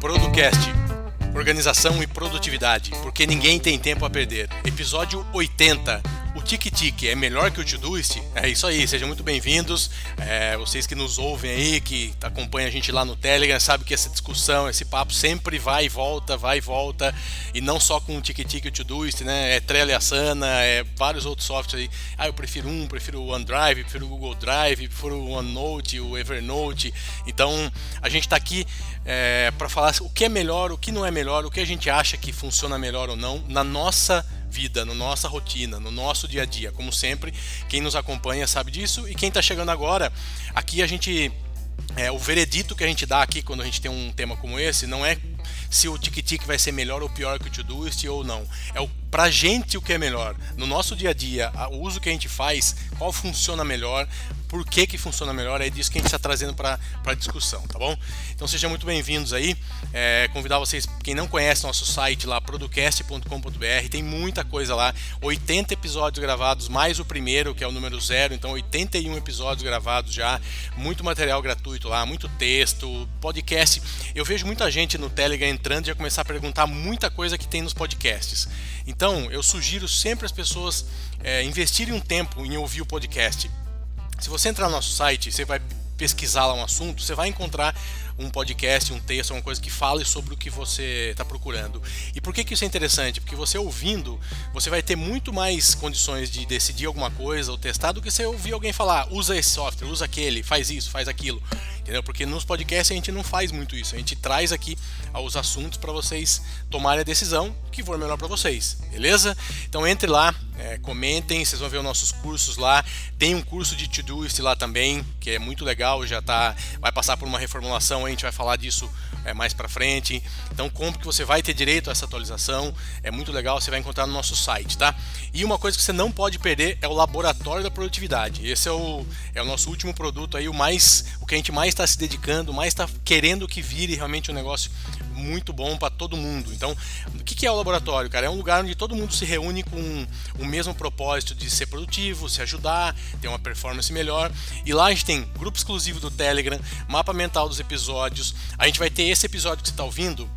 Producast Organização e Produtividade, porque ninguém tem tempo a perder. Episódio 80 o tique-tique é melhor que o Todoist? É isso aí, sejam muito bem-vindos. É, vocês que nos ouvem aí, que acompanham a gente lá no Telegram, sabe que essa discussão, esse papo sempre vai e volta, vai e volta. E não só com o tique-tique e o Todoist, né? É Trello e Asana, é vários outros softwares aí. Ah, eu prefiro um, prefiro o OneDrive, prefiro o Google Drive, prefiro o OneNote, o Evernote. Então, a gente está aqui é, para falar o que é melhor, o que não é melhor, o que a gente acha que funciona melhor ou não na nossa vida, na nossa rotina, no nosso dia a dia. Como sempre, quem nos acompanha sabe disso e quem está chegando agora, aqui a gente é, o veredito que a gente dá aqui quando a gente tem um tema como esse não é se o tic-tic vai ser melhor ou pior que o Todoist ou não. É o pra gente o que é melhor. No nosso dia a dia, o uso que a gente faz, qual funciona melhor, por que, que funciona melhor, é disso que a gente está trazendo para a discussão, tá bom? Então sejam muito bem-vindos aí. É, convidar vocês, quem não conhece nosso site lá, producast.com.br, tem muita coisa lá, 80 episódios gravados, mais o primeiro, que é o número zero, então 81 episódios gravados já, muito material gratuito lá, muito texto, podcast. Eu vejo muita gente no Telegram entrando e já começar a perguntar muita coisa que tem nos podcasts. Então, eu sugiro sempre as pessoas é, investirem um tempo em ouvir o podcast. Se você entrar no nosso site, você vai pesquisar lá um assunto, você vai encontrar um podcast, um texto, alguma coisa que fale sobre o que você está procurando. E por que, que isso é interessante? Porque você ouvindo, você vai ter muito mais condições de decidir alguma coisa ou testar do que você ouvir alguém falar, usa esse software, usa aquele, faz isso, faz aquilo. Entendeu? Porque nos podcasts a gente não faz muito isso. A gente traz aqui os assuntos para vocês tomarem a decisão que for melhor para vocês, beleza? Então entre lá, é, comentem, vocês vão ver os nossos cursos lá. Tem um curso de Todoist lá também, que é muito legal, já tá, vai passar por uma reformulação a gente vai falar disso é, mais para frente. Então compre que você vai ter direito a essa atualização. É muito legal, você vai encontrar no nosso site, tá? E uma coisa que você não pode perder é o laboratório da produtividade. Esse é o, é o nosso último produto aí, o mais, o que a gente mais está se dedicando, mais está querendo que vire realmente um negócio muito bom para todo mundo. Então, o que é o laboratório, cara? É um lugar onde todo mundo se reúne com o mesmo propósito de ser produtivo, se ajudar, ter uma performance melhor. E lá a gente tem grupo exclusivo do Telegram, mapa mental dos episódios. A gente vai ter esse episódio que você está ouvindo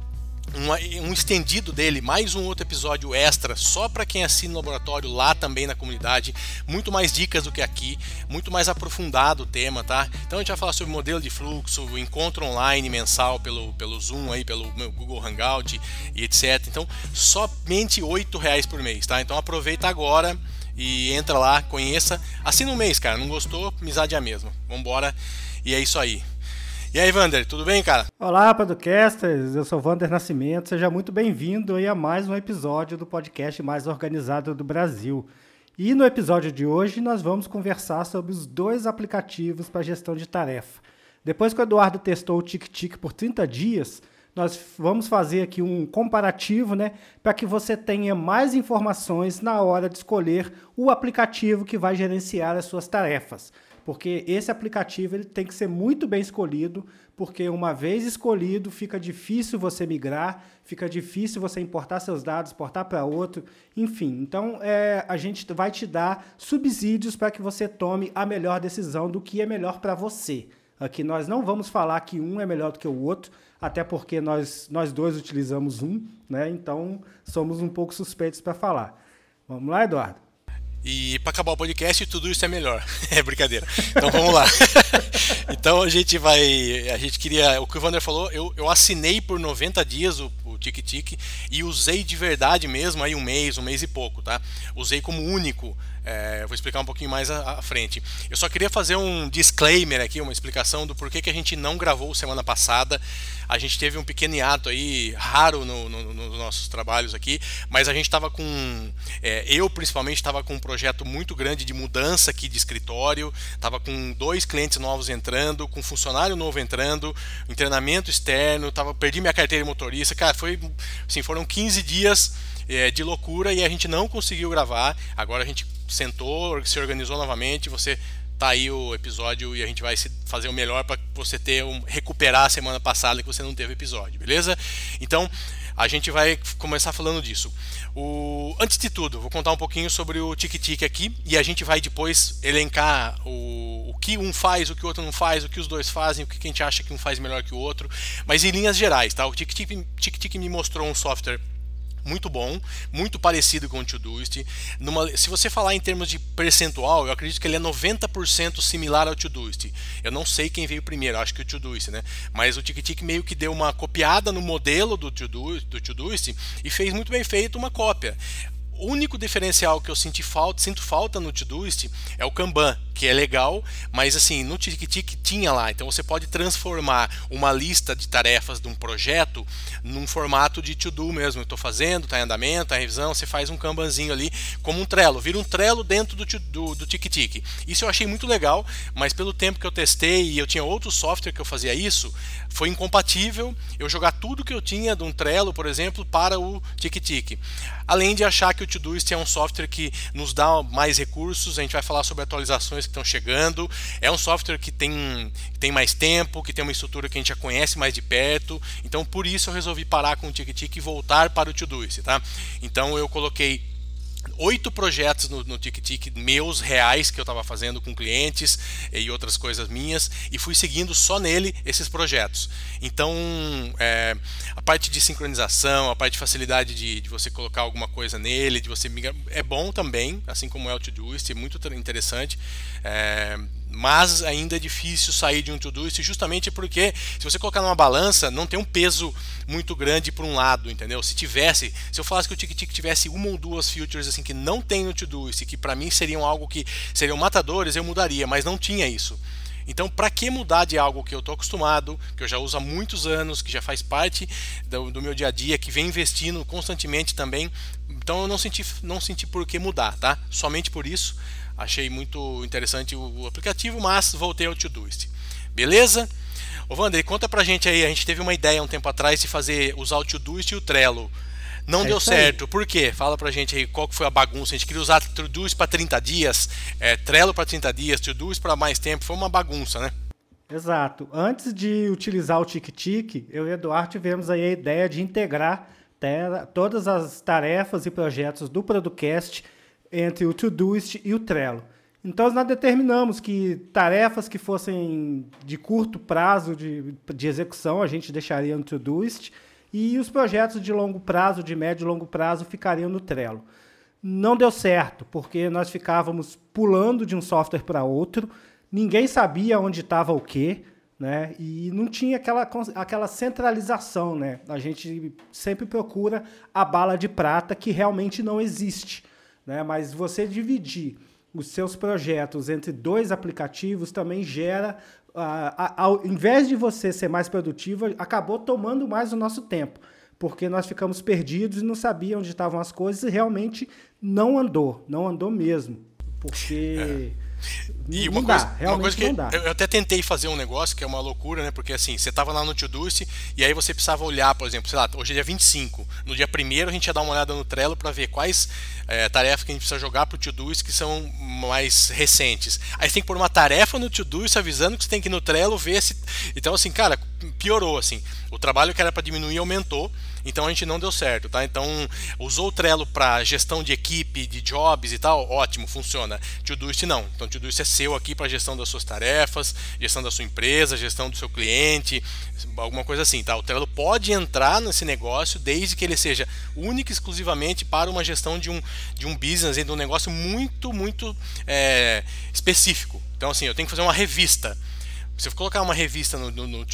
um, um, estendido dele, mais um outro episódio extra, só para quem assina no laboratório lá também na comunidade. Muito mais dicas do que aqui, muito mais aprofundado o tema, tá? Então a gente vai falar sobre modelo de fluxo, encontro online mensal pelo, pelo Zoom aí, pelo Google Hangout e etc. Então, somente R$ reais por mês, tá? Então aproveita agora e entra lá, conheça. Assina um mês, cara. Não gostou? Amizade é a mesma. Vambora. E é isso aí. E aí, Vander, tudo bem, cara? Olá, podcasters. Eu sou Vander Nascimento. Seja muito bem-vindo a mais um episódio do podcast mais organizado do Brasil. E no episódio de hoje nós vamos conversar sobre os dois aplicativos para gestão de tarefa. Depois que o Eduardo testou o TicTic por 30 dias, nós vamos fazer aqui um comparativo, né, para que você tenha mais informações na hora de escolher o aplicativo que vai gerenciar as suas tarefas porque esse aplicativo ele tem que ser muito bem escolhido, porque uma vez escolhido fica difícil você migrar, fica difícil você importar seus dados, portar para outro, enfim. Então é, a gente vai te dar subsídios para que você tome a melhor decisão do que é melhor para você. Aqui nós não vamos falar que um é melhor do que o outro, até porque nós, nós dois utilizamos um, né? Então somos um pouco suspeitos para falar. Vamos lá, Eduardo? E para acabar o podcast, tudo isso é melhor. é brincadeira. Então vamos lá. então a gente vai. A gente queria. O que o Vander falou, eu, eu assinei por 90 dias o, o Tic e usei de verdade mesmo aí um mês, um mês e pouco, tá? Usei como único é, eu vou explicar um pouquinho mais à, à, frente. Eu só queria fazer um disclaimer aqui, uma explicação do porquê que a gente não gravou semana passada. A gente teve um pequeno hiato aí, raro no, no, nos nossos trabalhos aqui, mas a gente estava com. É, eu principalmente estava com um projeto muito grande de mudança aqui de escritório, estava com dois clientes novos entrando, com um funcionário novo entrando, em treinamento externo, tava, perdi minha carteira de motorista. Cara, foi. Assim, foram 15 dias é, de loucura e a gente não conseguiu gravar. Agora a gente sentou, se organizou novamente, você tá aí o episódio e a gente vai fazer o melhor para você ter um, recuperar a semana passada que você não teve episódio, beleza? Então, a gente vai começar falando disso. O... Antes de tudo, vou contar um pouquinho sobre o tic-tic aqui e a gente vai depois elencar o... o que um faz, o que o outro não faz, o que os dois fazem, o que a gente acha que um faz melhor que o outro, mas em linhas gerais, tá? O tic-tic tic-tic me mostrou um software muito bom, muito parecido com o Todoist. Numa, se você falar em termos de percentual, eu acredito que ele é 90% similar ao Todoist. Eu não sei quem veio primeiro, acho que o Todoist, né? Mas o TickTick meio que deu uma copiada no modelo do Todoist, do Todoist e fez muito bem feito uma cópia. O único diferencial que eu senti falta, sinto falta no Todoist é o Kanban, que é legal, mas assim, no TickTick tinha lá. Então você pode transformar uma lista de tarefas de um projeto num formato de to-do mesmo. Estou fazendo, está em andamento, está em revisão, você faz um Kanbanzinho ali como um Trello. Vira um Trello dentro do, do, do. Isso eu achei muito legal, mas pelo tempo que eu testei e eu tinha outro software que eu fazia isso, foi incompatível eu jogar tudo que eu tinha de um Trello, por exemplo, para o TickTick. Além de achar que o Todoist é um software que nos dá mais recursos, a gente vai falar sobre atualizações que estão chegando. É um software que tem, tem mais tempo, que tem uma estrutura que a gente já conhece mais de perto. Então, por isso eu resolvi parar com o TickTick e voltar para o Todoist, tá? Então, eu coloquei oito projetos no, no TickTick meus reais que eu estava fazendo com clientes e outras coisas minhas e fui seguindo só nele esses projetos. Então, é, a parte de sincronização, a parte de facilidade de, de, você colocar alguma coisa nele, de você migrar, é bom também, assim como é o Todoist, é muito interessante. É, mas ainda é difícil sair de um Todoist justamente porque se você colocar numa balança, não tem um peso muito grande para um lado, entendeu? Se tivesse, se eu falasse que o TickTick tivesse uma ou duas features assim que não tem no Todoist, que para mim seriam algo que seriam matadores, eu mudaria, mas não tinha isso. Então, para que mudar de algo que eu estou acostumado, que eu já uso há muitos anos, que já faz parte do, do, meu dia a dia, que vem investindo constantemente também? Então, eu não senti, não senti por que mudar, tá? Somente por isso. Achei muito interessante o aplicativo, mas voltei ao Todoist. Beleza? Ô Wander, conta pra gente aí, a gente teve uma ideia um tempo atrás de fazer usar o Todoist e o Trello. Não é deu certo. Aí. Por quê? Fala pra gente aí qual que foi a bagunça. A gente queria usar Todoist para 30 dias, é, Trello para 30 dias, Todoist para mais tempo. Foi uma bagunça, né? Exato. Antes de utilizar o TickTick, eu e o Eduardo tivemos aí a ideia de integrar todas as tarefas e projetos do Producast entre o Todoist e o Trello. Então, nós determinamos que tarefas que fossem de curto prazo de, de execução a gente deixaria no Todoist e os projetos de longo prazo, de médio e longo prazo, ficariam no Trello. Não deu certo, porque nós ficávamos pulando de um software para outro, ninguém sabia onde estava o quê, né? E não tinha aquela, aquela centralização, né? A gente sempre procura a bala de prata que realmente não existe né? Mas você dividir os seus projetos entre dois aplicativos também gera, ao invés de você ser mais produtivo, acabou tomando mais o nosso tempo, porque nós ficamos perdidos e não sabíamos onde estavam as coisas e realmente não andou, não andou mesmo, porque é. E uma, coisa, dá, uma coisa que eu até tentei fazer um negócio que é uma loucura, né? Porque assim, você tava lá no Todoist e aí você precisava olhar, por exemplo, sei lá, hoje é dia 25. No dia 1 a gente ia dar uma olhada no Trello para ver quais é, tarefas que a gente precisa jogar pro Todoist que são mais recentes. Aí você tem que pôr uma tarefa no Todoist avisando que você tem que ir no Trello ver se. Então, assim, cara, piorou, assim. O trabalho que era para diminuir aumentou. Então a gente não deu certo, tá? Então usou o Trello para gestão de equipe, de jobs e tal, ótimo, funciona. Todoist não. Então Todoist é seu aqui para gestão das suas tarefas, gestão da sua empresa, gestão do seu cliente, alguma coisa assim, tá? O Trello pode entrar nesse negócio desde que ele seja único e exclusivamente para uma gestão de um, de um business, de um negócio muito, muito é, específico. Então assim, eu tenho que fazer uma revista você colocar uma revista no, no, no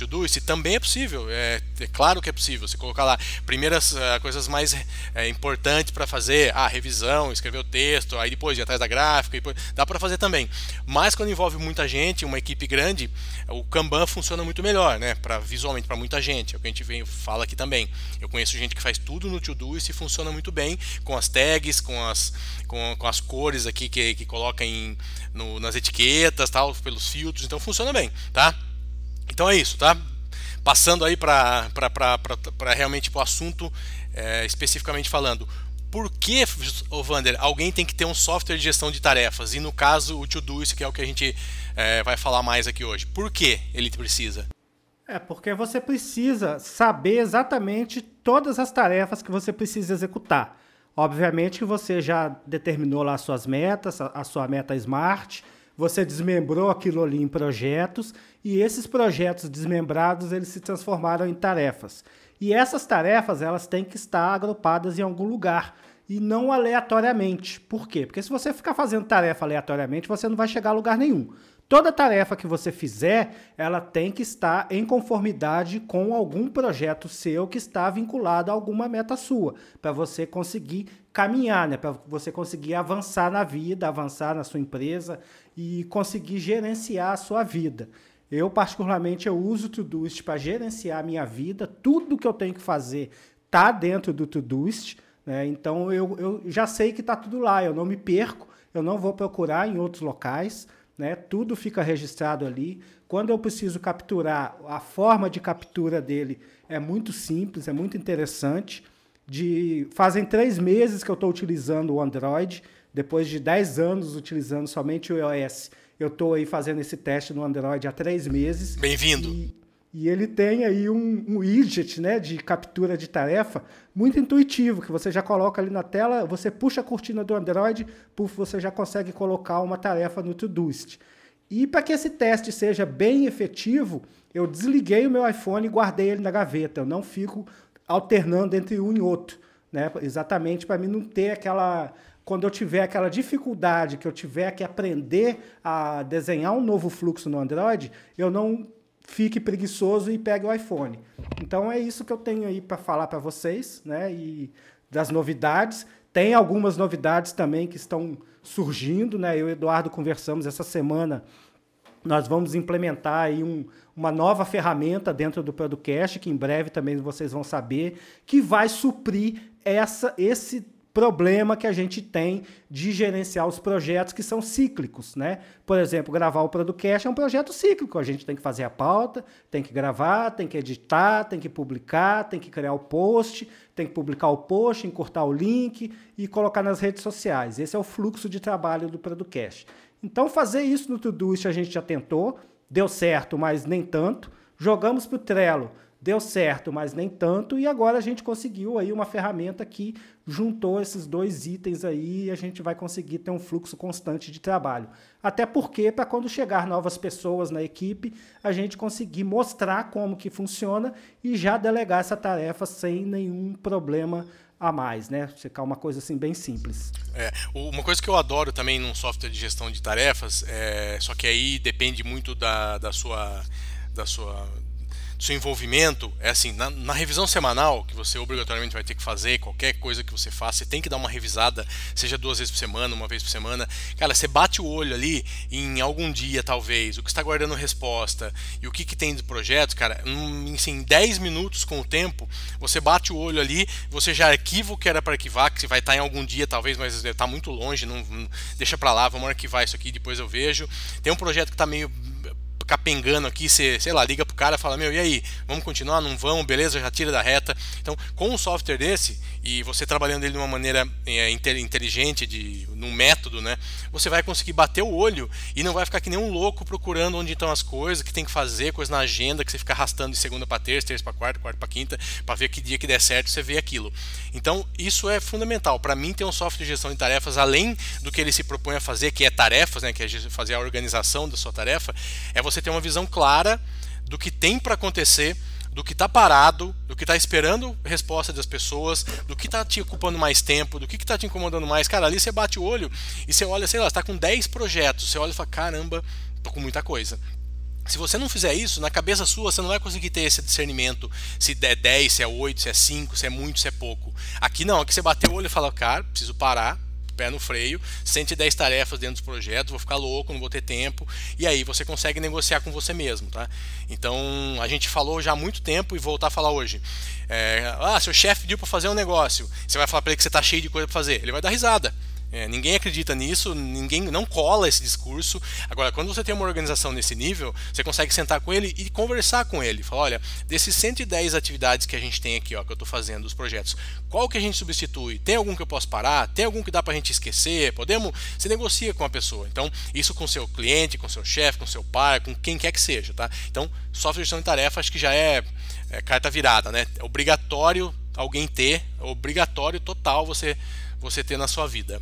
também é possível. É, é, claro que é possível. Você colocar lá primeiras uh, coisas mais é, importantes para fazer, a ah, revisão, escrever o texto, aí depois ir atrás da gráfica, depois, dá para fazer também. Mas quando envolve muita gente, uma equipe grande, o Kanban funciona muito melhor, né? Para visualmente para muita gente. É o que a gente vem, fala aqui também. Eu conheço gente que faz tudo no Todoist e funciona muito bem com as tags, com as com, com as cores aqui que, que coloca em no, nas etiquetas, tal, pelos filtros, então funciona bem, tá? Então é isso, tá? Passando aí para realmente o assunto é, especificamente falando. Por que, oh, Vander, alguém tem que ter um software de gestão de tarefas? E no caso, o Todoist, que é o que a gente é, vai falar mais aqui hoje. Por que ele precisa? É, porque você precisa saber exatamente todas as tarefas que você precisa executar. Obviamente que você já determinou lá as suas metas, a sua meta smart, você desmembrou aquilo ali em projetos e esses projetos desmembrados eles se transformaram em tarefas. E essas tarefas elas têm que estar agrupadas em algum lugar e não aleatoriamente. Por quê? Porque se você ficar fazendo tarefa aleatoriamente, você não vai chegar a lugar nenhum. Toda tarefa que você fizer, ela tem que estar em conformidade com algum projeto seu que está vinculado a alguma meta sua, para você conseguir caminhar, né? para você conseguir avançar na vida, avançar na sua empresa e conseguir gerenciar a sua vida. Eu, particularmente, eu uso o Todoist para gerenciar a minha vida. Tudo que eu tenho que fazer está dentro do Todoist. Né? Então, eu, eu já sei que está tudo lá. Eu não me perco, eu não vou procurar em outros locais né? Tudo fica registrado ali. Quando eu preciso capturar, a forma de captura dele é muito simples, é muito interessante. De fazem três meses que eu estou utilizando o Android, depois de dez anos utilizando somente o iOS. Eu estou aí fazendo esse teste no Android há três meses. Bem-vindo. E ele tem aí um, um, widget né, de captura de tarefa muito intuitivo, que você já coloca ali na tela, você puxa a cortina do Android, puff, você já consegue colocar uma tarefa no Todoist. E para que esse teste seja bem efetivo, eu desliguei o meu iPhone e guardei ele na gaveta. Eu não fico alternando entre um e outro, né? Exatamente para mim não ter aquela quando eu tiver aquela dificuldade que eu tiver que aprender a desenhar um novo fluxo no Android, eu não fique preguiçoso e pegue o iPhone. Então é isso que eu tenho aí para falar para vocês, né? E das novidades. Tem algumas novidades também que estão surgindo, né? Eu e o Eduardo conversamos essa semana. Nós vamos implementar aí um, uma nova ferramenta dentro do Producast, que em breve também vocês vão saber, que vai suprir essa, esse problema que a gente tem de gerenciar os projetos que são cíclicos, né? Por exemplo, gravar o Producast é um projeto cíclico. A gente tem que fazer a pauta, tem que gravar, tem que editar, tem que publicar, tem que criar o post, tem que publicar o post, encurtar o link e colocar nas redes sociais. Esse é o fluxo de trabalho do Producast. Então, fazer isso no Todoist a gente já tentou, deu certo, mas nem tanto. Jogamos para o Trello deu certo, mas nem tanto, e agora a gente conseguiu aí uma ferramenta que juntou esses dois itens aí e a gente vai conseguir ter um fluxo constante de trabalho. Até porque, para quando chegar novas pessoas na equipe, a gente conseguir mostrar como que funciona e já delegar essa tarefa sem nenhum problema a mais, né? Ficar uma coisa assim bem simples. É, uma coisa que eu adoro também num software de gestão de tarefas, é, só que aí depende muito da, da sua da sua seu envolvimento é assim, na, na, revisão semanal, que você obrigatoriamente vai ter que fazer, qualquer coisa que você faça, você tem que dar uma revisada, seja duas vezes por semana, uma vez por semana. Cara, você bate o olho ali em algum dia, talvez, o que está guardando resposta e o que, que tem de projetos, cara, em assim, 10 minutos com o tempo, você bate o olho ali, você já arquiva o que era para arquivar, que vai estar tá em algum dia, talvez, mas está muito longe, não, não deixa para lá, vamos arquivar isso aqui, depois eu vejo. Tem um projeto que está meio capengando aqui, você, sei lá, liga pro cara e fala, meu, e aí, vamos continuar, não vamos, beleza, já tira da reta. Então, com um software desse, e você trabalhando ele de uma maneira é, inteligente, de, num método, né, você vai conseguir bater o olho e não vai ficar que nem um louco procurando onde estão as coisas, que tem que fazer, coisa na agenda, que você fica arrastando de segunda para terça, terça para quarta, quarta para quinta, para ver que dia que der certo, você vê aquilo. Então, isso é fundamental. Para mim, ter um software de gestão de tarefas, além do que ele se propõe a fazer, que é tarefas, né, que é fazer a organização da sua tarefa, é você ter uma visão clara do que tem para acontecer do que está parado, do que está esperando resposta das pessoas, do que está te ocupando mais tempo, do que está te incomodando mais. Cara, ali você bate o olho e você olha, sei lá, está com 10 projetos, você olha e fala, caramba, tô com muita coisa. Se você não fizer isso, na cabeça sua você não vai conseguir ter esse discernimento se é 10, se é 8, se é 5, se é muito, se é pouco. Aqui não, aqui você bateu o olho e fala, cara, preciso parar, pé no freio, 110 tarefas dentro dos projetos, vou ficar louco, não vou ter tempo, e aí você consegue negociar com você mesmo, tá? Então, a gente falou já há muito tempo e voltar a falar hoje. É, ah, seu chefe pediu para fazer um negócio, você vai falar para ele que você está cheio de coisa para fazer, ele vai dar risada. É, ninguém acredita nisso, ninguém não cola esse discurso. Agora, quando você tem uma organização nesse nível, você consegue sentar com ele e conversar com ele. Falar, olha, desses 110 atividades que a gente tem aqui, ó, que eu estou fazendo, os projetos, qual que a gente substitui? Tem algum que eu posso parar? Tem algum que dá para a gente esquecer? Podemos? Você negocia com a pessoa. Então, isso com seu cliente, com seu chefe, com seu pai, com quem quer que seja, tá? Então, software de gestão de tarefa acho que já é, é carta virada, né? É obrigatório alguém ter, obrigatório, total, você, você ter na sua vida.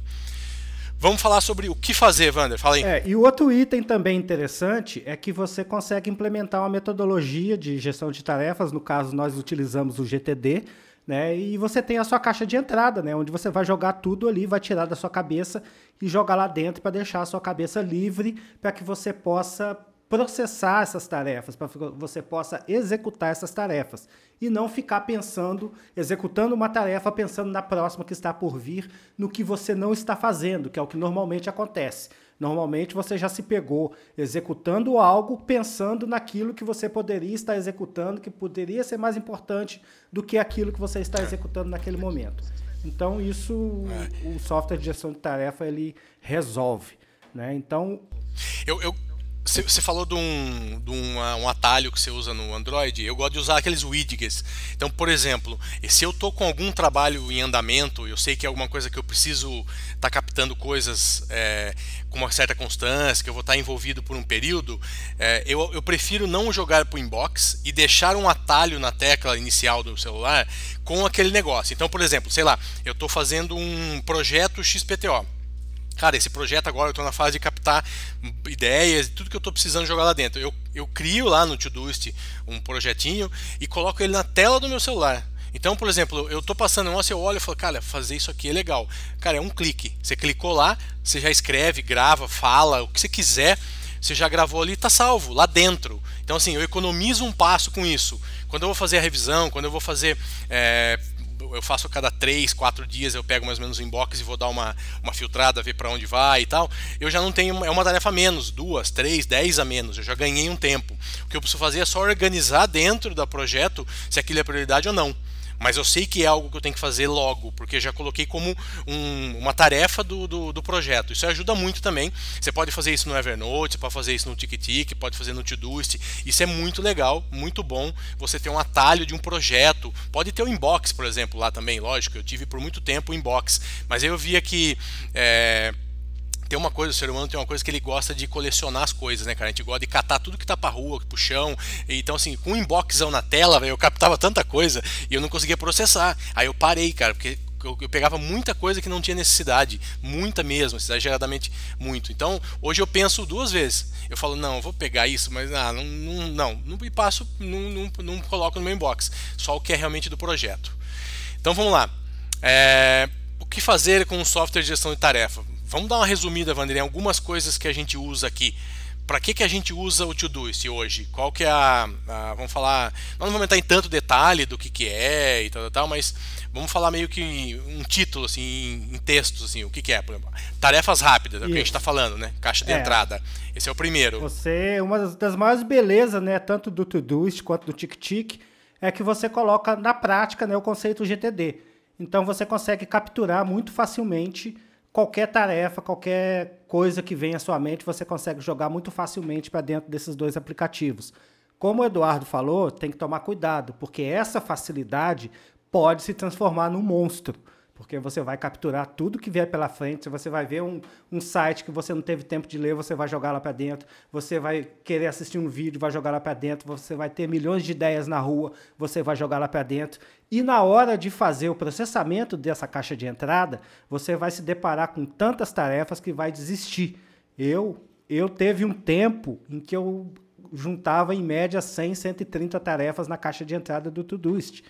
Vamos falar sobre o que fazer, Wander. Fala aí. É, e o outro item também interessante é que você consegue implementar uma metodologia de gestão de tarefas. No caso, nós utilizamos o GTD, né? E você tem a sua caixa de entrada, né? Onde você vai jogar tudo ali, vai tirar da sua cabeça e jogar lá dentro para deixar a sua cabeça livre para que você possa processar essas tarefas, para que você possa executar essas tarefas e não ficar pensando, executando uma tarefa, pensando na próxima que está por vir, no que você não está fazendo, que é o que normalmente acontece. Normalmente você já se pegou executando algo pensando naquilo que você poderia estar executando, que poderia ser mais importante do que aquilo que você está executando naquele momento. Então isso é. o software de gestão de tarefa ele resolve, né? Então eu, eu você falou de, um, de uma, um atalho que você usa no Android. Eu gosto de usar aqueles widgets. Então, por exemplo, se eu estou com algum trabalho em andamento, eu sei que é alguma coisa que eu preciso estar tá captando coisas é, com uma certa constância, que eu vou estar tá envolvido por um período, é, eu, eu prefiro não jogar para o inbox e deixar um atalho na tecla inicial do celular com aquele negócio. Então, por exemplo, sei lá, eu estou fazendo um projeto XPTO cara, esse projeto agora eu estou na fase de captar ideias, tudo que eu estou precisando jogar lá dentro. Eu, eu crio lá no Todoist um projetinho e coloco ele na tela do meu celular. Então, por exemplo, eu estou passando um eu olho e falo, cara, fazer isso aqui é legal. Cara, é um clique. Você clicou lá, você já escreve, grava, fala, o que você quiser, você já gravou ali, está salvo, lá dentro. Então, assim, eu economizo um passo com isso. Quando eu vou fazer a revisão, quando eu vou fazer é, eu faço a cada três, quatro dias, eu pego mais ou menos o inbox e vou dar uma, uma filtrada, ver para onde vai e tal. Eu já não tenho, é uma tarefa a menos, duas, três, dez a menos, eu já ganhei um tempo. O que eu preciso fazer é só organizar dentro do projeto se aquilo é prioridade ou não mas eu sei que é algo que eu tenho que fazer logo, porque já coloquei como um, uma tarefa do, do, do, projeto. Isso ajuda muito também. Você pode fazer isso no Evernote, pode fazer isso no TickTick, pode fazer no Todoist. Isso é muito legal, muito bom. Você ter um atalho de um projeto. Pode ter o inbox, por exemplo, lá também, lógico. Eu tive por muito tempo o inbox, mas eu via que é, tem uma coisa, o ser humano tem uma coisa que ele gosta de colecionar as coisas, né, cara? A gente gosta de catar tudo que tá pra rua, pro chão. Então, assim, com um inboxão na tela, velho, eu captava tanta coisa e eu não conseguia processar. Aí eu parei, cara, porque eu, eu, pegava muita coisa que não tinha necessidade, muita mesmo, exageradamente muito. Então, hoje eu penso duas vezes. Eu falo, não, eu vou pegar isso, mas ah, não, não, não, não e passo, não, não, não coloco no meu inbox, só o que é realmente do projeto. Então, vamos lá. É, o que fazer com o software de gestão de tarefa? Vamos dar uma resumida, Vanderlei, algumas coisas que a gente usa aqui. Para que, que a gente usa o Todoist hoje? Qual que é a, a, Vamos falar... Não vamos entrar em tanto detalhe do que, que é e tal, tal, mas vamos falar meio que um título, assim, em, textos, assim, o que, que é, por exemplo. Tarefas rápidas, é o que a gente está falando, né? Caixa de é. entrada. Esse é o primeiro. Você, uma das maiores belezas, né, tanto do Todoist quanto do TickTick, é que você coloca na prática né, o conceito GTD. Então você consegue capturar muito facilmente qualquer tarefa, qualquer coisa que venha à sua mente, você consegue jogar muito facilmente para dentro desses dois aplicativos. Como o Eduardo falou, tem que tomar cuidado, porque essa facilidade pode se transformar num monstro porque você vai capturar tudo que vier pela frente, você vai ver um, um site que você não teve tempo de ler, você vai jogar lá para dentro, você vai querer assistir um vídeo, vai jogar lá para dentro, você vai ter milhões de ideias na rua, você vai jogar lá para dentro, e na hora de fazer o processamento dessa caixa de entrada, você vai se deparar com tantas tarefas que vai desistir. Eu, eu teve um tempo em que eu juntava em média 100, 130 tarefas na caixa de entrada do Todoist.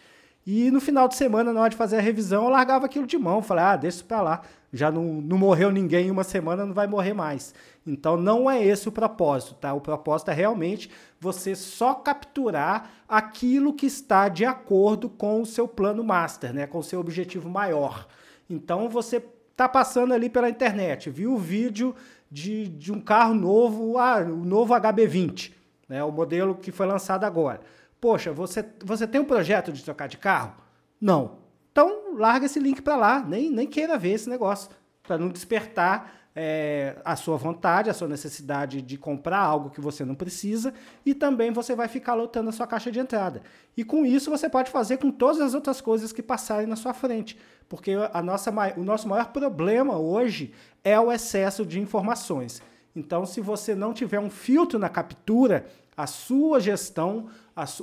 E no final de semana, na hora de fazer a revisão, eu largava aquilo de mão. Falei, ah, deixa isso pra lá. Já não, não morreu ninguém em uma semana, não vai morrer mais. Então não é esse o propósito, tá? O propósito é realmente você só capturar aquilo que está de acordo com o seu plano master, né? Com o seu objetivo maior. Então você tá passando ali pela internet, viu o vídeo de, de um carro novo, ah, o novo HB20, né? O modelo que foi lançado agora. Poxa, você, você tem um projeto de trocar de carro? Não. Então, larga esse link para lá, nem, nem queira ver esse negócio, para não despertar é, a sua vontade, a sua necessidade de comprar algo que você não precisa e também você vai ficar lotando a sua caixa de entrada. E com isso você pode fazer com todas as outras coisas que passarem na sua frente, porque a nossa, o nosso maior problema hoje é o excesso de informações. Então, se você não tiver um filtro na captura, a sua gestão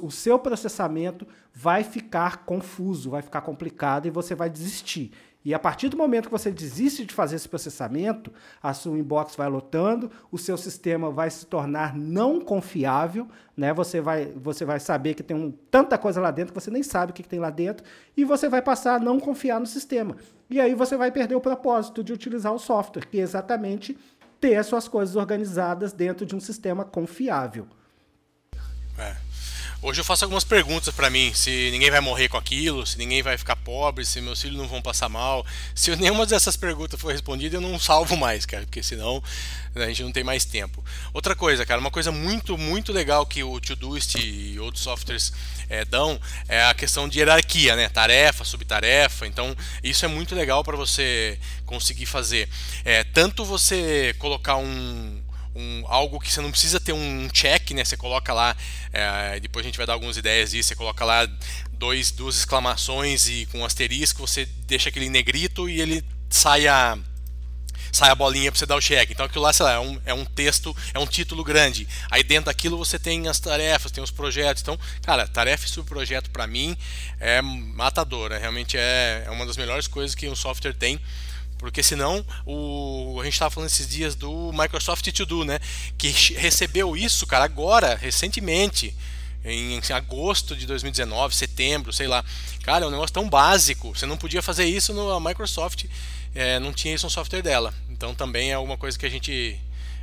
o seu processamento vai ficar confuso, vai ficar complicado e você vai desistir. E a partir do momento que você desiste de fazer esse processamento, a sua inbox vai lotando, o seu sistema vai se tornar não confiável, né? Você vai, você vai saber que tem um, tanta coisa lá dentro que você nem sabe o que, que tem lá dentro, e você vai passar a não confiar no sistema. E aí você vai perder o propósito de utilizar o software, que é exatamente ter as suas coisas organizadas dentro de um sistema confiável. Hoje eu faço algumas perguntas para mim, se ninguém vai morrer com aquilo, se ninguém vai ficar pobre, se meus filhos não vão passar mal. Se nenhuma dessas perguntas for respondida, eu não salvo mais, cara, porque senão né, a gente não tem mais tempo. Outra coisa, cara, uma coisa muito, muito legal que o Todoist e outros softwares é, dão é a questão de hierarquia, né? Tarefa, subtarefa. Então, isso é muito legal para você conseguir fazer. É, tanto você colocar um, algo que você não precisa ter um check, né? Você coloca lá, é, depois a gente vai dar algumas ideias disso, você coloca lá dois, duas exclamações e com um asterisco, você deixa aquele negrito e ele sai a, sai a bolinha para você dar o check. Então aquilo lá, sei lá, é um, é um texto, é um título grande. Aí dentro daquilo você tem as tarefas, tem os projetos. Então, cara, tarefa e subprojeto para mim é matador. Realmente é, é uma das melhores coisas que um software tem porque senão o a gente estava falando esses dias do Microsoft To Do, né, que recebeu isso, cara, agora, recentemente, em, agosto de 2019, setembro, sei lá. Cara, é um negócio tão básico, você não podia fazer isso no Microsoft, é, não tinha isso no software dela. Então também é alguma coisa que a gente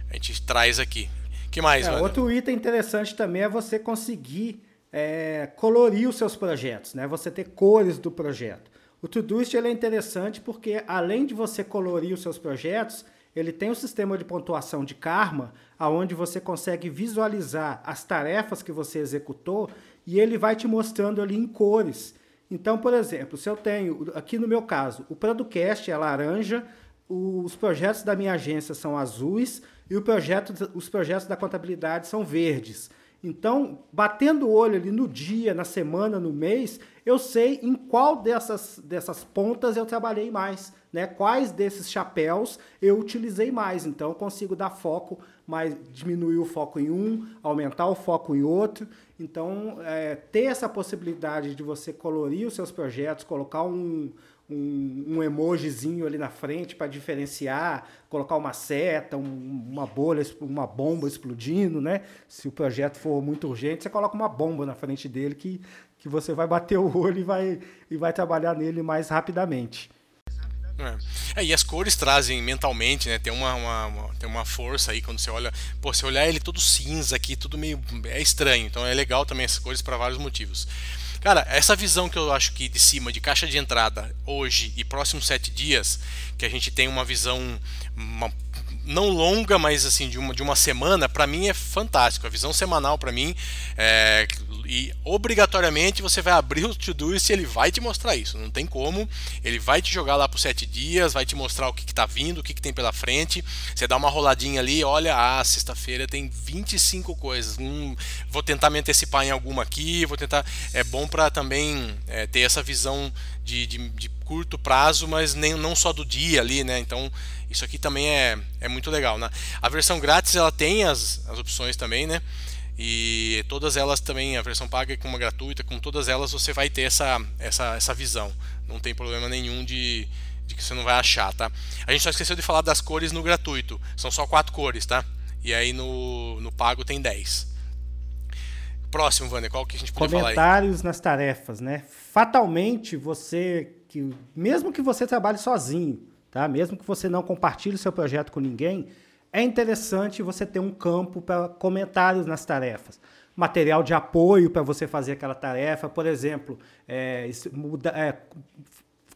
a gente traz aqui. que mais? É, outro item interessante também é você conseguir é, colorir os seus projetos, né? Você ter cores do projeto. O Todoist ele é interessante porque, além de você colorir os seus projetos, ele tem um sistema de pontuação de karma, aonde você consegue visualizar as tarefas que você executou e ele vai te mostrando ali em cores. Então, por exemplo, se eu tenho, aqui no meu caso, o Producast é laranja, os projetos da minha agência são azuis e projeto, os projetos da contabilidade são verdes. Então, batendo o olho ali no dia, na semana, no mês, eu sei em qual dessas, dessas pontas eu trabalhei mais, né? Quais desses chapéus eu utilizei mais. Então, eu consigo dar foco, mas diminuir o foco em um, aumentar o foco em outro. Então, é, ter essa possibilidade de você colorir os seus projetos, colocar um, um, um emojizinho ali na frente para diferenciar, colocar uma seta, um, uma bolha, uma bomba explodindo, né? Se o projeto for muito urgente, você coloca uma bomba na frente dele que, que você vai bater o olho e vai, e vai trabalhar nele mais rapidamente. É. é. e as cores trazem mentalmente, né? Tem uma, uma, uma, tem uma força aí quando você olha. Pô, se olhar ele todo cinza aqui, tudo meio. É estranho. Então é legal também essas cores para vários motivos. Cara, essa visão que eu acho que de cima de caixa de entrada hoje e próximos sete dias, que a gente tem uma visão uma, não longa, mas assim de uma, de uma semana, para mim é fantástico. A visão semanal para mim é, e obrigatoriamente você vai abrir o Todoist e ele vai te mostrar isso. Não tem como. Ele vai te jogar lá por sete dias, vai te mostrar o que, está vindo, o que, que, tem pela frente. Você dá uma roladinha ali, olha, ah, sexta-feira tem 25 coisas. Hum, vou tentar me antecipar em alguma aqui, vou tentar. É bom para também é, ter essa visão de, de, de, curto prazo, mas nem, não só do dia ali, né? Então isso aqui também é, é muito legal. Né? A versão grátis ela tem as, as opções também, né? E todas elas também, a versão paga com uma gratuita, com todas elas você vai ter essa, essa, essa visão. Não tem problema nenhum de, de que você não vai achar, tá? A gente só esqueceu de falar das cores no gratuito. São só quatro cores, tá? E aí no, no pago tem 10. Próximo, Wander, qual que a gente pode falar aí? Comentários nas tarefas, né? Fatalmente, você, que mesmo que você trabalhe sozinho, tá? Mesmo que você não compartilhe seu projeto com ninguém, é interessante você ter um campo para comentários nas tarefas. Material de apoio para você fazer aquela tarefa, por exemplo, é, muda, é,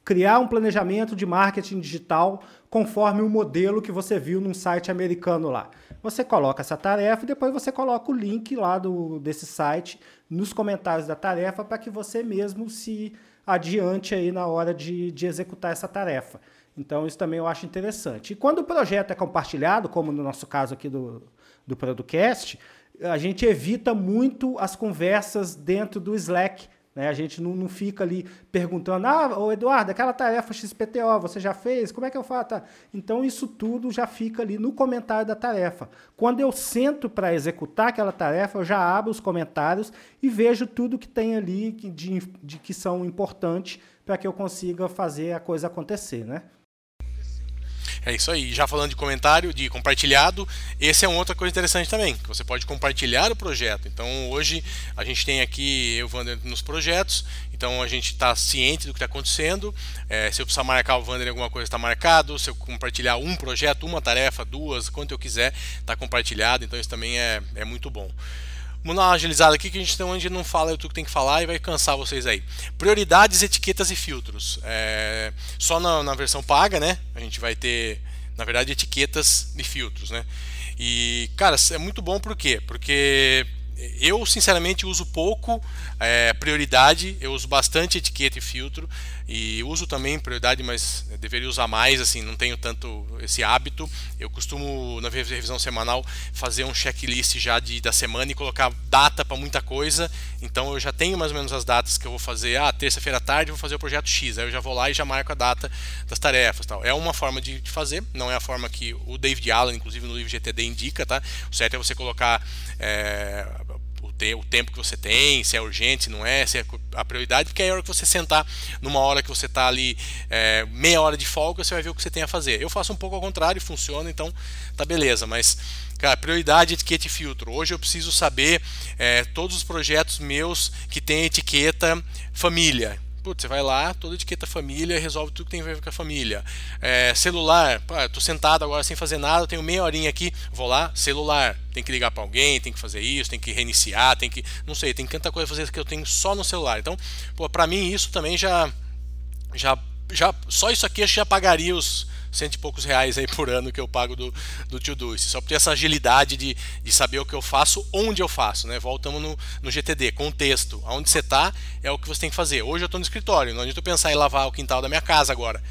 criar um planejamento de marketing digital conforme o modelo que você viu num site americano lá. Você coloca essa tarefa e depois você coloca o link lá do, desse site nos comentários da tarefa para que você mesmo se adiante aí na hora de, de executar essa tarefa. Então, isso também eu acho interessante. E quando o projeto é compartilhado, como no nosso caso aqui do, do Producast, a gente evita muito as conversas dentro do Slack, Né? A gente não, não fica ali perguntando, ah, ô Eduardo, aquela tarefa XPTO, você já fez? Como é que eu faço? Tá. Então, isso tudo já fica ali no comentário da tarefa. Quando eu sento para executar aquela tarefa, eu já abro os comentários e vejo tudo que tem ali de, de que são importantes para que eu consiga fazer a coisa acontecer, né? É isso aí. Já falando de comentário, de compartilhado, esse é uma outra coisa interessante também, que você pode compartilhar o projeto. Então hoje a gente tem aqui eu Wander nos projetos, então a gente está ciente do que está acontecendo. É, se eu precisar marcar o Wander em alguma coisa está marcado. Se eu compartilhar um projeto, uma tarefa, duas, quanto eu quiser, está compartilhado. Então isso também é, é muito bom. Vamos dar uma agilizada aqui que a gente, a gente não fala tudo que tem que falar e vai cansar vocês aí. Prioridades, etiquetas e filtros. É, só na, na versão paga, né? A gente vai ter, na verdade, etiquetas e filtros, né? E, cara, é muito bom por quê? Porque eu, sinceramente, uso pouco é, prioridade, eu uso bastante etiqueta e filtro, e uso também prioridade, mas deveria usar mais, assim, não tenho tanto esse hábito. Eu costumo, na revisão semanal, fazer um checklist já de, da semana e colocar data para muita coisa, então eu já tenho mais ou menos as datas que eu vou fazer. Ah, terça-feira à tarde eu vou fazer o projeto X, aí eu já vou lá e já marco a data das tarefas. Tal. É uma forma de, fazer, não é a forma que o David Allen, inclusive no livro GTD, indica, tá? O certo é você colocar é, o tempo que você tem, se é urgente, não é, se é a prioridade, porque aí é a hora que você sentar numa hora que você está ali é, meia hora de folga, você vai ver o que você tem a fazer. Eu faço um pouco ao contrário, funciona, então tá beleza, mas cara, prioridade, etiqueta e filtro. Hoje eu preciso saber é, todos os projetos meus que tem etiqueta família. Putz, você vai lá, toda etiqueta família, resolve tudo que tem a ver com a família. É, celular, pá, tô sentado agora sem fazer nada, tenho meia horinha aqui, vou lá, celular. Tem que ligar para alguém, tem que fazer isso, tem que reiniciar, tem que. Não sei, tem tanta coisa a fazer que eu tenho só no celular. Então, pô, mim isso também já. já, já só isso aqui já pagaria os cento e poucos reais aí por ano que eu pago do, do Todoist. Só por ter essa agilidade de, de saber o que eu faço, onde eu faço, né? Voltamos no, no GTD, contexto. Aonde você está é o que você tem que fazer. Hoje eu estou no escritório, não adianta eu pensar em lavar o quintal da minha casa agora.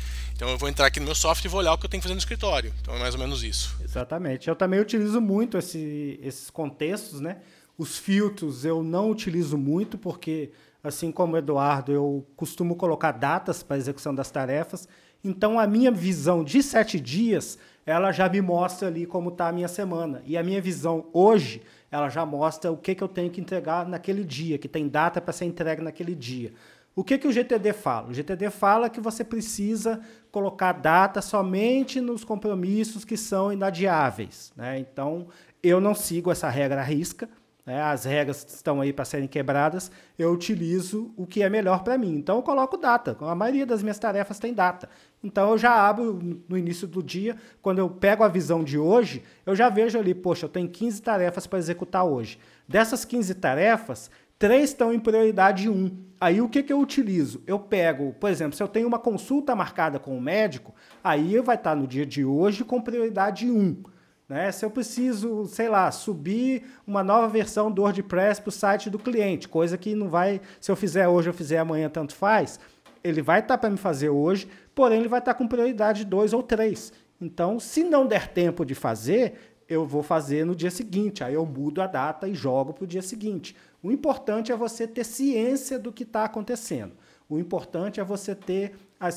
Então eu vou entrar aqui no meu software e vou olhar o que eu tenho que fazer no escritório. Então é mais ou menos isso. Exatamente. Eu também utilizo muito esse, esses contextos, né? Os filtros eu não utilizo muito porque, assim como o Eduardo, eu costumo colocar datas para execução das tarefas então a minha visão de sete dias, ela já me mostra ali como está a minha semana. E a minha visão hoje, ela já mostra o que, que eu tenho que entregar naquele dia, que tem data para ser entregue naquele dia. O que, que o GTD fala? O GTD fala que você precisa colocar data somente nos compromissos que são inadiáveis. Né? Então, eu não sigo essa regra à risca né, as regras estão aí para serem quebradas, eu utilizo o que é melhor para mim. Então eu coloco data. A maioria das minhas tarefas tem data. Então eu já abro no início do dia, quando eu pego a visão de hoje, eu já vejo ali, poxa, eu tenho 15 tarefas para executar hoje. Dessas 15 tarefas, três estão em prioridade 1. Aí o que, que eu utilizo? Eu pego, por exemplo, se eu tenho uma consulta marcada com o médico, aí vai estar no dia de hoje com prioridade 1. Né? Se eu preciso, sei lá, subir uma nova versão do WordPress para o site do cliente, coisa que não vai, se eu fizer hoje ou fizer amanhã, tanto faz, ele vai estar tá para me fazer hoje, porém ele vai estar tá com prioridade 2 ou 3. Então, se não der tempo de fazer, eu vou fazer no dia seguinte. Aí eu mudo a data e jogo para o dia seguinte. O importante é você ter ciência do que está acontecendo. O importante é você ter a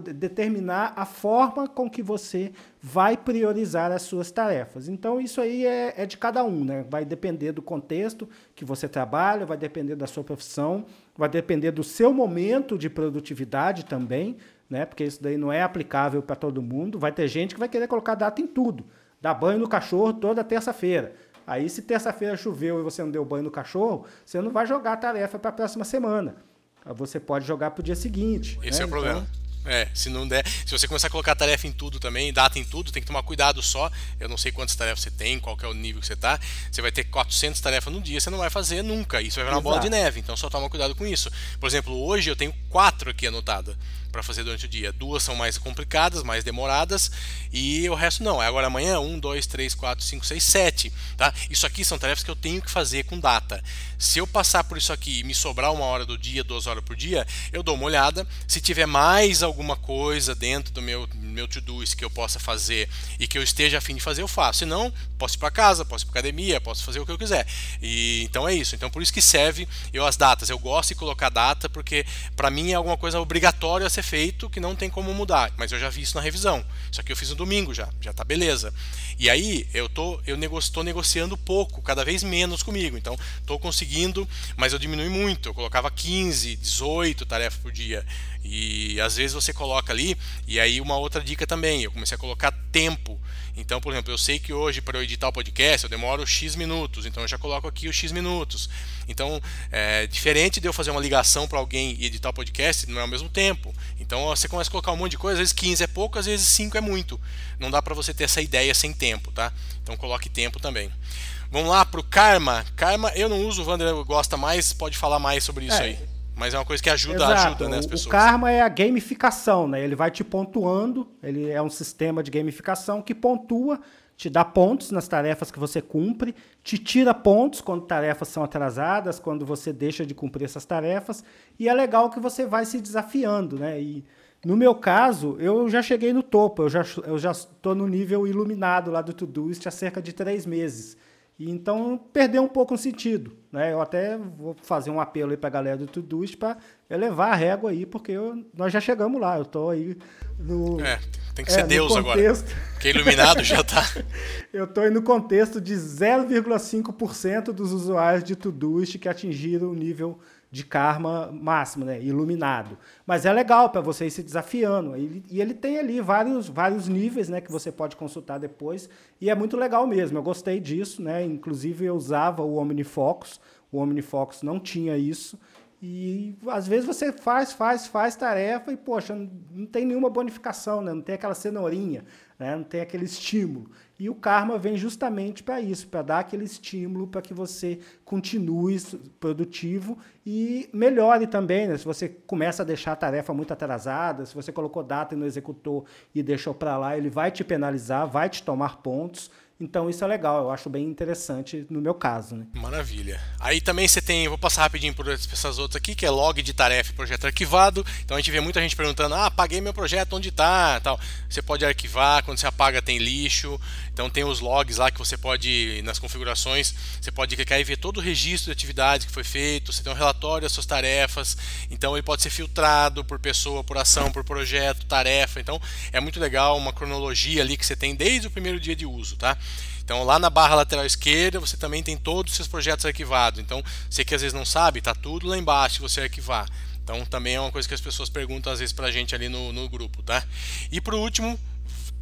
determinar a forma com que você vai priorizar as suas tarefas. Então, isso aí é, é, de cada um, né? Vai depender do contexto que você trabalha, vai depender da sua profissão, vai depender do seu momento de produtividade também, né? Porque isso daí não é aplicável para todo mundo. Vai ter gente que vai querer colocar data em tudo. Dar banho no cachorro toda terça-feira. Aí, se terça-feira choveu e você não deu banho no cachorro, você não vai jogar a tarefa para a próxima semana você pode jogar pro dia seguinte. Esse né? é o problema. Então, é, se não der, se você começar a colocar tarefa em tudo também, data em tudo, tem que tomar cuidado só. Eu não sei quantas tarefas você tem, qual é o nível que você tá. Você vai ter 400 tarefas no dia, você não vai fazer nunca. Isso vai virar uma bola de neve. Então só toma cuidado com isso. Por exemplo, hoje eu tenho quatro aqui anotadas para fazer durante o dia. Duas são mais complicadas, mais demoradas, e o resto não. Agora amanhã, um, dois, três, quatro, cinco, seis, sete. Tá? Isso aqui são tarefas que eu tenho que fazer com data. Se eu passar por isso aqui e me sobrar uma hora do dia, duas horas por dia, eu dou uma olhada. Se tiver mais alguma coisa dentro do meu meu to-doist que eu possa fazer e que eu esteja afim de fazer, eu faço. Se não, posso ir para casa, posso ir para academia, posso fazer o que eu quiser. E então é isso. Então por isso que serve eu as datas. Eu gosto de colocar data porque para mim é alguma coisa obrigatória a ser feito que não tem como mudar. Mas eu já vi isso na revisão. Isso aqui eu fiz no domingo já, já tá beleza. E aí eu tô eu tô negociando pouco, cada vez menos comigo. Então estou conseguindo, mas eu diminui muito. Eu colocava 15, 18 tarefas por dia. E às vezes você coloca ali, e aí uma outra dica também, eu comecei a colocar tempo. Então, por exemplo, eu sei que hoje para eu editar o podcast eu demoro X minutos, então eu já coloco aqui os X minutos. Então, é diferente de eu fazer uma ligação para alguém e editar o podcast, não é ao mesmo tempo. Então, você começa a colocar um monte de coisa, às vezes 15 é pouco, às vezes 5 é muito. Não dá para você ter essa ideia sem tempo, tá? Então, coloque tempo também. Vamos lá para o Karma. Karma eu não uso, o Wander gosta mais, pode falar mais sobre isso é. aí. Mas é uma coisa que ajuda, Exato. ajuda né, as pessoas. O karma é a gamificação, né? Ele vai te pontuando, ele é um sistema de gamificação que pontua, te dá pontos nas tarefas que você cumpre, te tira pontos quando tarefas são atrasadas, quando você deixa de cumprir essas tarefas, e é legal que você vai se desafiando, né? E no meu caso, eu já cheguei no topo, eu já eu já estou no nível iluminado lá do Todoist há cerca de três meses. E então perdeu um pouco o sentido. Né? Eu até vou fazer um apelo aí para a galera do Todoist para elevar a régua aí, porque eu, nós já chegamos lá. Eu estou aí no. É, tem que ser é, Deus contexto... agora. Porque iluminado já está. eu estou aí no contexto de 0,5% dos usuários de Todoist que atingiram o nível de karma máximo, né? iluminado. Mas é legal para você ir se desafiando. E, e, ele tem ali vários, vários níveis né, que você pode consultar depois. E é muito legal mesmo. Eu gostei disso. Né? Inclusive, eu usava o OmniFocus. O OmniFocus não tinha isso. E às vezes você faz, faz, faz tarefa e, poxa, não tem nenhuma bonificação, né? não tem aquela cenourinha, né? não tem aquele estímulo. E o karma vem justamente para isso, para dar aquele estímulo para que você continue produtivo e melhore também. Né? Se você começa a deixar a tarefa muito atrasada, se você colocou data e não executou e deixou para lá, ele vai te penalizar, vai te tomar pontos. Então isso é legal, eu acho bem interessante no meu caso. Né? Maravilha. Aí também você tem, vou passar rapidinho por essas outras aqui, que é log de tarefa e projeto arquivado. Então a gente vê muita gente perguntando: ah, apaguei meu projeto, onde está? Tal. Você pode arquivar, quando você apaga tem lixo. Então tem os logs lá que você pode, nas configurações, você pode clicar e ver todo o registro de atividade que foi feito, você tem um relatório das suas tarefas, então ele pode ser filtrado por pessoa, por ação, por projeto, tarefa. Então é muito legal, uma cronologia ali que você tem desde o primeiro dia de uso, tá? Então lá na barra lateral esquerda você também tem todos os seus projetos arquivados. Então você que às vezes não sabe, está tudo lá embaixo se você arquivar. Então também é uma coisa que as pessoas perguntam às vezes para a gente ali no, no grupo, tá? E por último,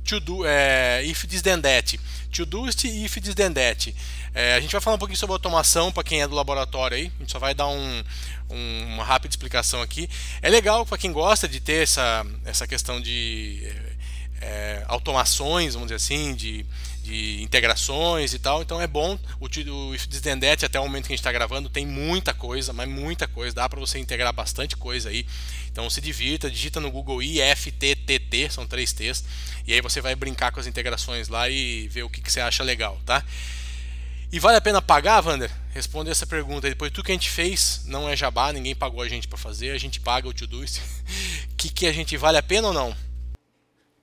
to do, é, if this then that. To doist e if this then that. É, a gente vai falar um pouquinho sobre automação para quem é do laboratório aí. A gente só vai dar um, um, uma rápida explicação aqui. É legal para quem gosta de ter essa, essa questão de é, automações, vamos dizer assim, de, de integrações e tal. Então é bom. O, o That, até o momento que a gente está gravando, tem muita coisa, mas muita coisa. Dá para você integrar bastante coisa aí. Então se divirta, digita no Google IFTTT, são três T's, e aí você vai brincar com as integrações lá e ver o que, que você acha legal, tá? E vale a pena pagar, Vander? Responde essa pergunta. Depois tudo que a gente fez não é jabá, ninguém pagou a gente para fazer, a gente paga o Todoist. que que a gente vale a pena ou não?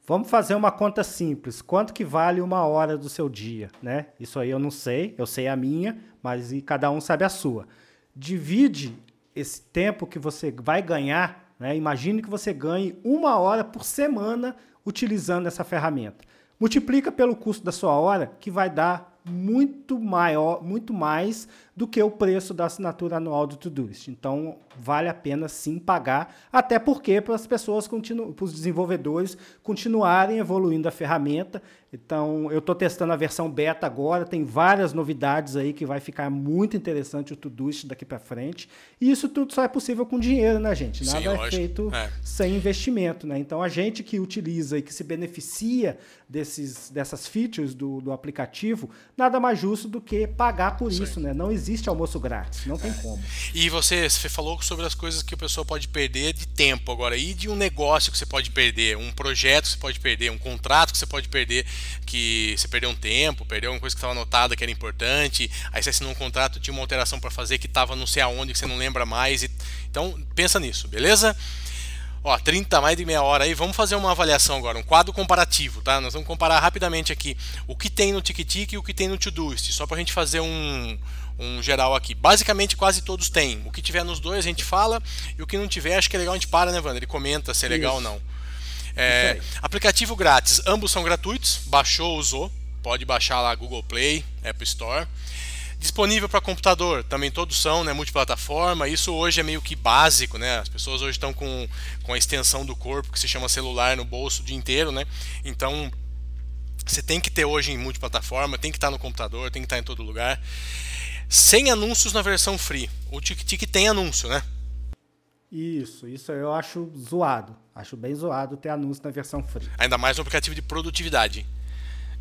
Vamos fazer uma conta simples. Quanto que vale uma hora do seu dia, né? Isso aí eu não sei, eu sei a minha, mas cada um sabe a sua. Divide esse tempo que você vai ganhar, né? Imagine que você ganhe uma hora por semana utilizando essa ferramenta. Multiplica pelo custo da sua hora, que vai dar muito maior, muito mais do que o preço da assinatura anual do Todoist. Então, vale a pena sim pagar, até porque para as pessoas, para os desenvolvedores continuarem evoluindo a ferramenta. Então, eu estou testando a versão beta agora, tem várias novidades aí que vai ficar muito interessante o Todoist daqui para frente. E isso tudo só é possível com dinheiro, né, gente? Nada sim, é feito é. sem investimento, né? Então, a gente que utiliza e que se beneficia desses, dessas features do, do aplicativo, nada mais justo do que pagar por sim. isso, né? Não existe almoço grátis, não tem é. como. E você, você falou sobre as coisas que a pessoa pode perder de tempo agora, e de um negócio que você pode perder, um projeto que você pode perder, um contrato que você pode perder, que você perdeu um tempo, perdeu uma coisa que estava anotada que era importante, aí você assinou um contrato, tinha uma alteração para fazer que estava não sei aonde, que você não lembra mais. E... Então, pensa nisso, beleza? Ó, 30 mais de meia hora aí. Vamos fazer uma avaliação agora, um quadro comparativo, tá? Nós vamos comparar rapidamente aqui o que tem no TickTick e o que tem no Todoist, só para a gente fazer um, um geral aqui. Basicamente quase todos têm. O que tiver nos dois a gente fala e o que não tiver acho que é legal a gente para, né, Wander? Ele comenta se é legal Isso. ou não. É, aplicativo grátis, ambos são gratuitos. Baixou, usou, pode baixar lá Google Play, Apple Store. Disponível para computador, também todos são, né, multiplataforma. Isso hoje é meio que básico, né? As pessoas hoje estão com, com a extensão do corpo que se chama celular no bolso o dia inteiro, né? Então você tem que ter hoje em multiplataforma, tem que estar no computador, tem que estar em todo lugar. Sem anúncios na versão free. O TikTok tem anúncio, né? Isso, isso eu acho zoado. Acho bem zoado ter anúncio na versão free. Ainda mais no aplicativo de produtividade.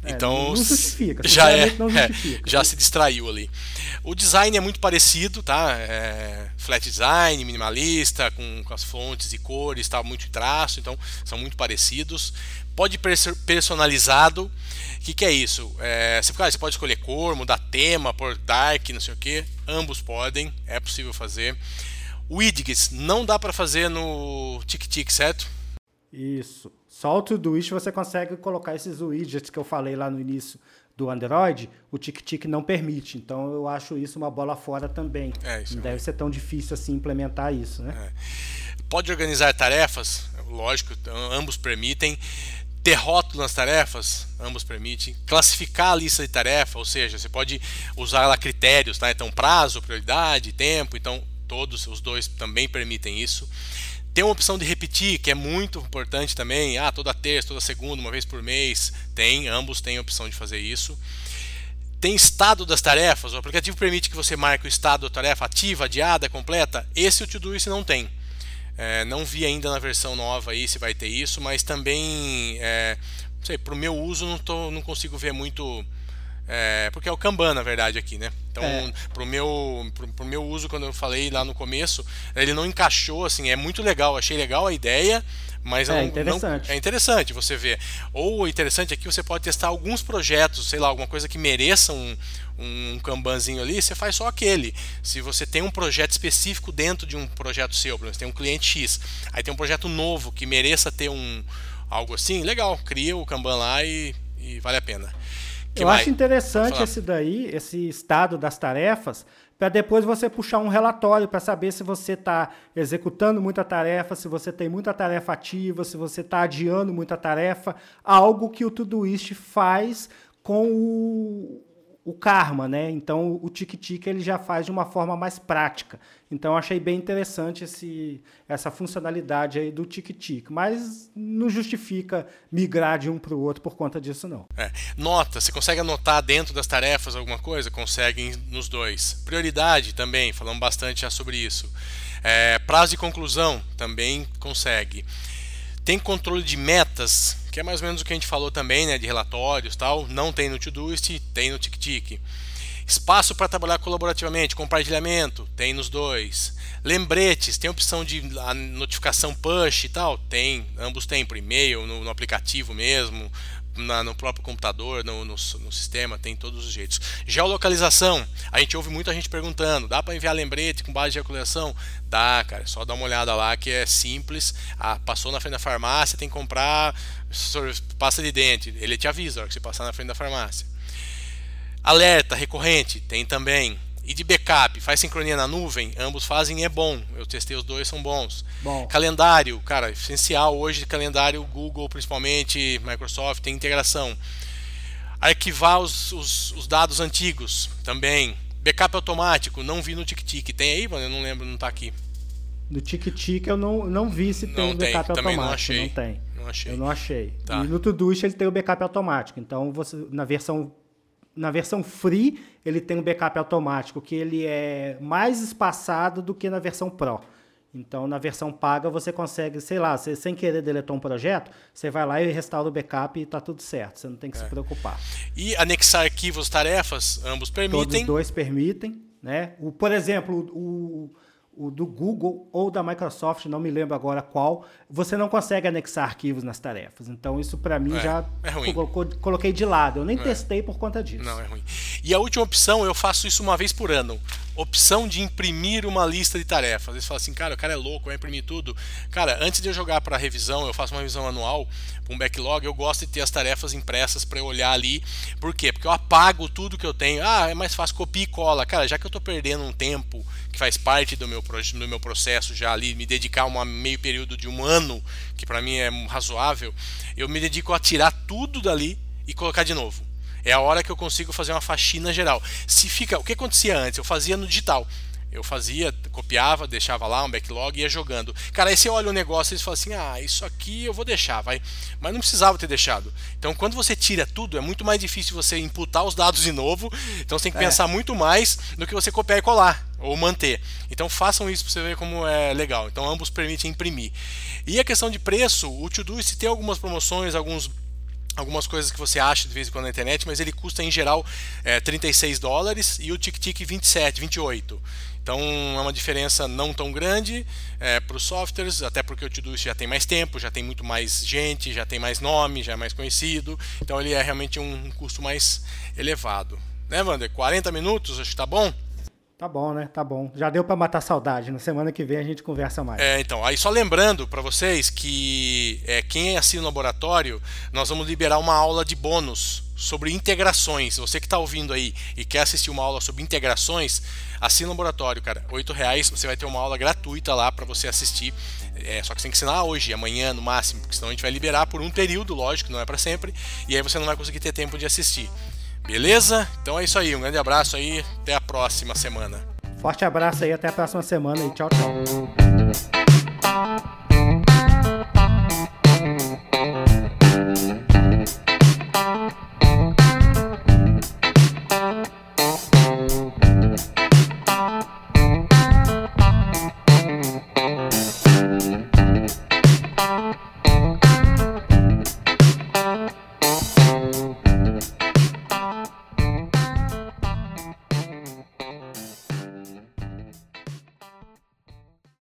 É, então não justifica. Já é, justifica. É, já se distraiu ali. O design é muito parecido, tá? É flat design, minimalista, com, com as fontes e cores, tá? Muito traço, então são muito parecidos. Pode personalizado. O que, que é isso? É, você, você pode escolher cor, mudar tema, por dark, não sei o que. Ambos podem, é possível fazer. Widgets não dá para fazer no TikTok, certo? Isso. Só o Todoist você consegue colocar esses widgets que eu falei lá no início do Android, o TikTok não permite. Então eu acho isso uma bola fora também. É, não é deve ser tão difícil assim implementar isso, né? É. Pode organizar tarefas, lógico, ambos permitem. Ter rótulo nas tarefas, ambos permitem. Classificar a lista de tarefa, ou seja, você pode usar lá critérios, tá? Então prazo, prioridade, tempo, então todos os dois também permitem isso. Tem uma opção de repetir, que é muito importante também. Ah, toda terça, toda segunda, uma vez por mês. Tem, ambos têm a opção de fazer isso. Tem estado das tarefas. O aplicativo permite que você marque o estado da tarefa ativa, adiada, completa. Esse o Todoist não tem. É, não vi ainda na versão nova aí se vai ter isso, mas também, é, não sei, para o meu uso não, tô, não consigo ver muito é, porque é o Kanban, na verdade, aqui, né? Então, é. pro, meu, pro, pro, meu uso, quando eu falei lá no começo, ele não encaixou, assim, é muito legal, achei legal a ideia, mas é não, interessante. Não, é interessante você ver. Ou interessante aqui, você pode testar alguns projetos, sei lá, alguma coisa que mereça um, um Kanbanzinho ali, você faz só aquele. Se você tem um projeto específico dentro de um projeto seu, por exemplo, você tem um cliente X, aí tem um projeto novo que mereça ter um algo assim, legal, cria o Kanban lá e, e vale a pena. Que eu vai? acho interessante esse daí, esse estado das tarefas, para depois você puxar um relatório para saber se você está executando muita tarefa, se você tem muita tarefa ativa, se você está adiando muita tarefa, algo que o Todoist faz com o, o karma, né? Então o tic-tic ele já faz de uma forma mais prática. Então achei bem interessante esse, essa funcionalidade aí do tic-tic, mas não justifica migrar de um para o outro por conta disso não. É. Nota, você consegue anotar dentro das tarefas alguma coisa? Consegue nos dois. Prioridade também, falamos bastante já sobre isso. É, prazo de conclusão também consegue. Tem controle de metas, que é mais ou menos o que a gente falou também, né, de relatórios tal. Não tem no Todoist, tem no TickTick. Espaço para trabalhar colaborativamente, compartilhamento, tem nos dois. Lembretes, tem opção de notificação push e tal? Tem, ambos têm, por e-mail, no, no aplicativo mesmo, na, no próprio computador, no, no, no, sistema, tem todos os jeitos. Geolocalização, a gente ouve muita gente perguntando: dá para enviar lembrete com base de geolocalização? Dá, cara, só dá uma olhada lá que é simples. Ah, passou na frente da farmácia, tem que comprar pasta de dente. Ele te avisa a hora que você passar na frente da farmácia. Alerta recorrente, tem também. E de backup, faz sincronia na nuvem? Ambos fazem é bom. Eu testei os dois, são bons. Bom. Calendário, cara, essencial hoje, calendário Google, principalmente, Microsoft, tem integração. Arquivar os, os, os dados antigos também. Backup automático, não vi no TickTick. Tem aí, mano? Eu não lembro, não tá aqui. No TickTick eu não, não vi se tem não backup tem, automático. Não, achei. não tem. Não achei. Eu não achei. Tá. E no Todoist ele tem o backup automático. Então, você, na versão na versão free, ele tem um backup automático, que ele é mais espaçado do que na versão Pro. Então, na versão paga, você consegue, sei lá, você, sem querer deletar um projeto, você vai lá e restaura o backup e está tudo certo. Você não tem que é. se preocupar. E anexar arquivos, tarefas, ambos permitem? Todos dois permitem. Né? O, por exemplo, o, o do Google ou da Microsoft, não me lembro agora qual, você não consegue anexar arquivos nas tarefas. Então isso para mim é, já é colocou, coloquei de lado. Eu nem é. testei por conta disso. Não, é ruim. E a última opção, eu faço isso uma vez por ano. Opção de imprimir uma lista de tarefas. Vezes fala assim, cara, o cara é louco, vai imprimir tudo. Cara, antes de eu jogar para revisão, eu faço uma revisão anual, um backlog, eu gosto de ter as tarefas impressas para eu olhar ali. Por quê? Porque eu apago tudo que eu tenho. Ah, é mais fácil copia e cola. Cara, já que eu estou perdendo um tempo que faz parte do meu, do meu processo já ali, me dedicar um meio período de um ano, que para mim é razoável, eu me dedico a tirar tudo dali e colocar de novo. É a hora que eu consigo fazer uma faxina geral. Se fica, o que acontecia antes? Eu fazia no digital. Eu fazia, copiava, deixava lá um backlog e ia jogando. Cara, aí você olha o negócio e fala assim: ah, isso aqui eu vou deixar, vai. Mas não precisava ter deixado. Então, quando você tira tudo, é muito mais difícil você imputar os dados de novo. Então, você tem que é. pensar muito mais do que você copiar e colar ou manter. Então, façam isso para você ver como é legal. Então, ambos permitem imprimir. E a questão de preço, o Todoist tem algumas promoções, alguns algumas coisas que você acha de vez em quando na internet, mas ele custa em geral é, 36 dólares e o TikTok 27, 28. Então é uma diferença não tão grande é, para os softwares, até porque o Todoist já tem mais tempo, já tem muito mais gente, já tem mais nome, já é mais conhecido. Então ele é realmente um custo mais elevado. Né, Wander? 40 minutos, acho que tá bom? Tá bom, né? Tá bom. Já deu para matar saudade. Na semana que vem a gente conversa mais. É, então. Aí só lembrando para vocês que é, quem assina o laboratório, nós vamos liberar uma aula de bônus sobre integrações. Você que está ouvindo aí e quer assistir uma aula sobre integrações, assina o laboratório, cara. R$ reais você vai ter uma aula gratuita lá para você assistir. É, só que você tem que assinar hoje, amanhã no máximo, porque senão a gente vai liberar por um período, lógico, não é para sempre, e aí você não vai conseguir ter tempo de assistir. Beleza? Então é isso aí. Um grande abraço aí. Até a próxima semana. Forte abraço aí. Até a próxima semana e tchau, tchau.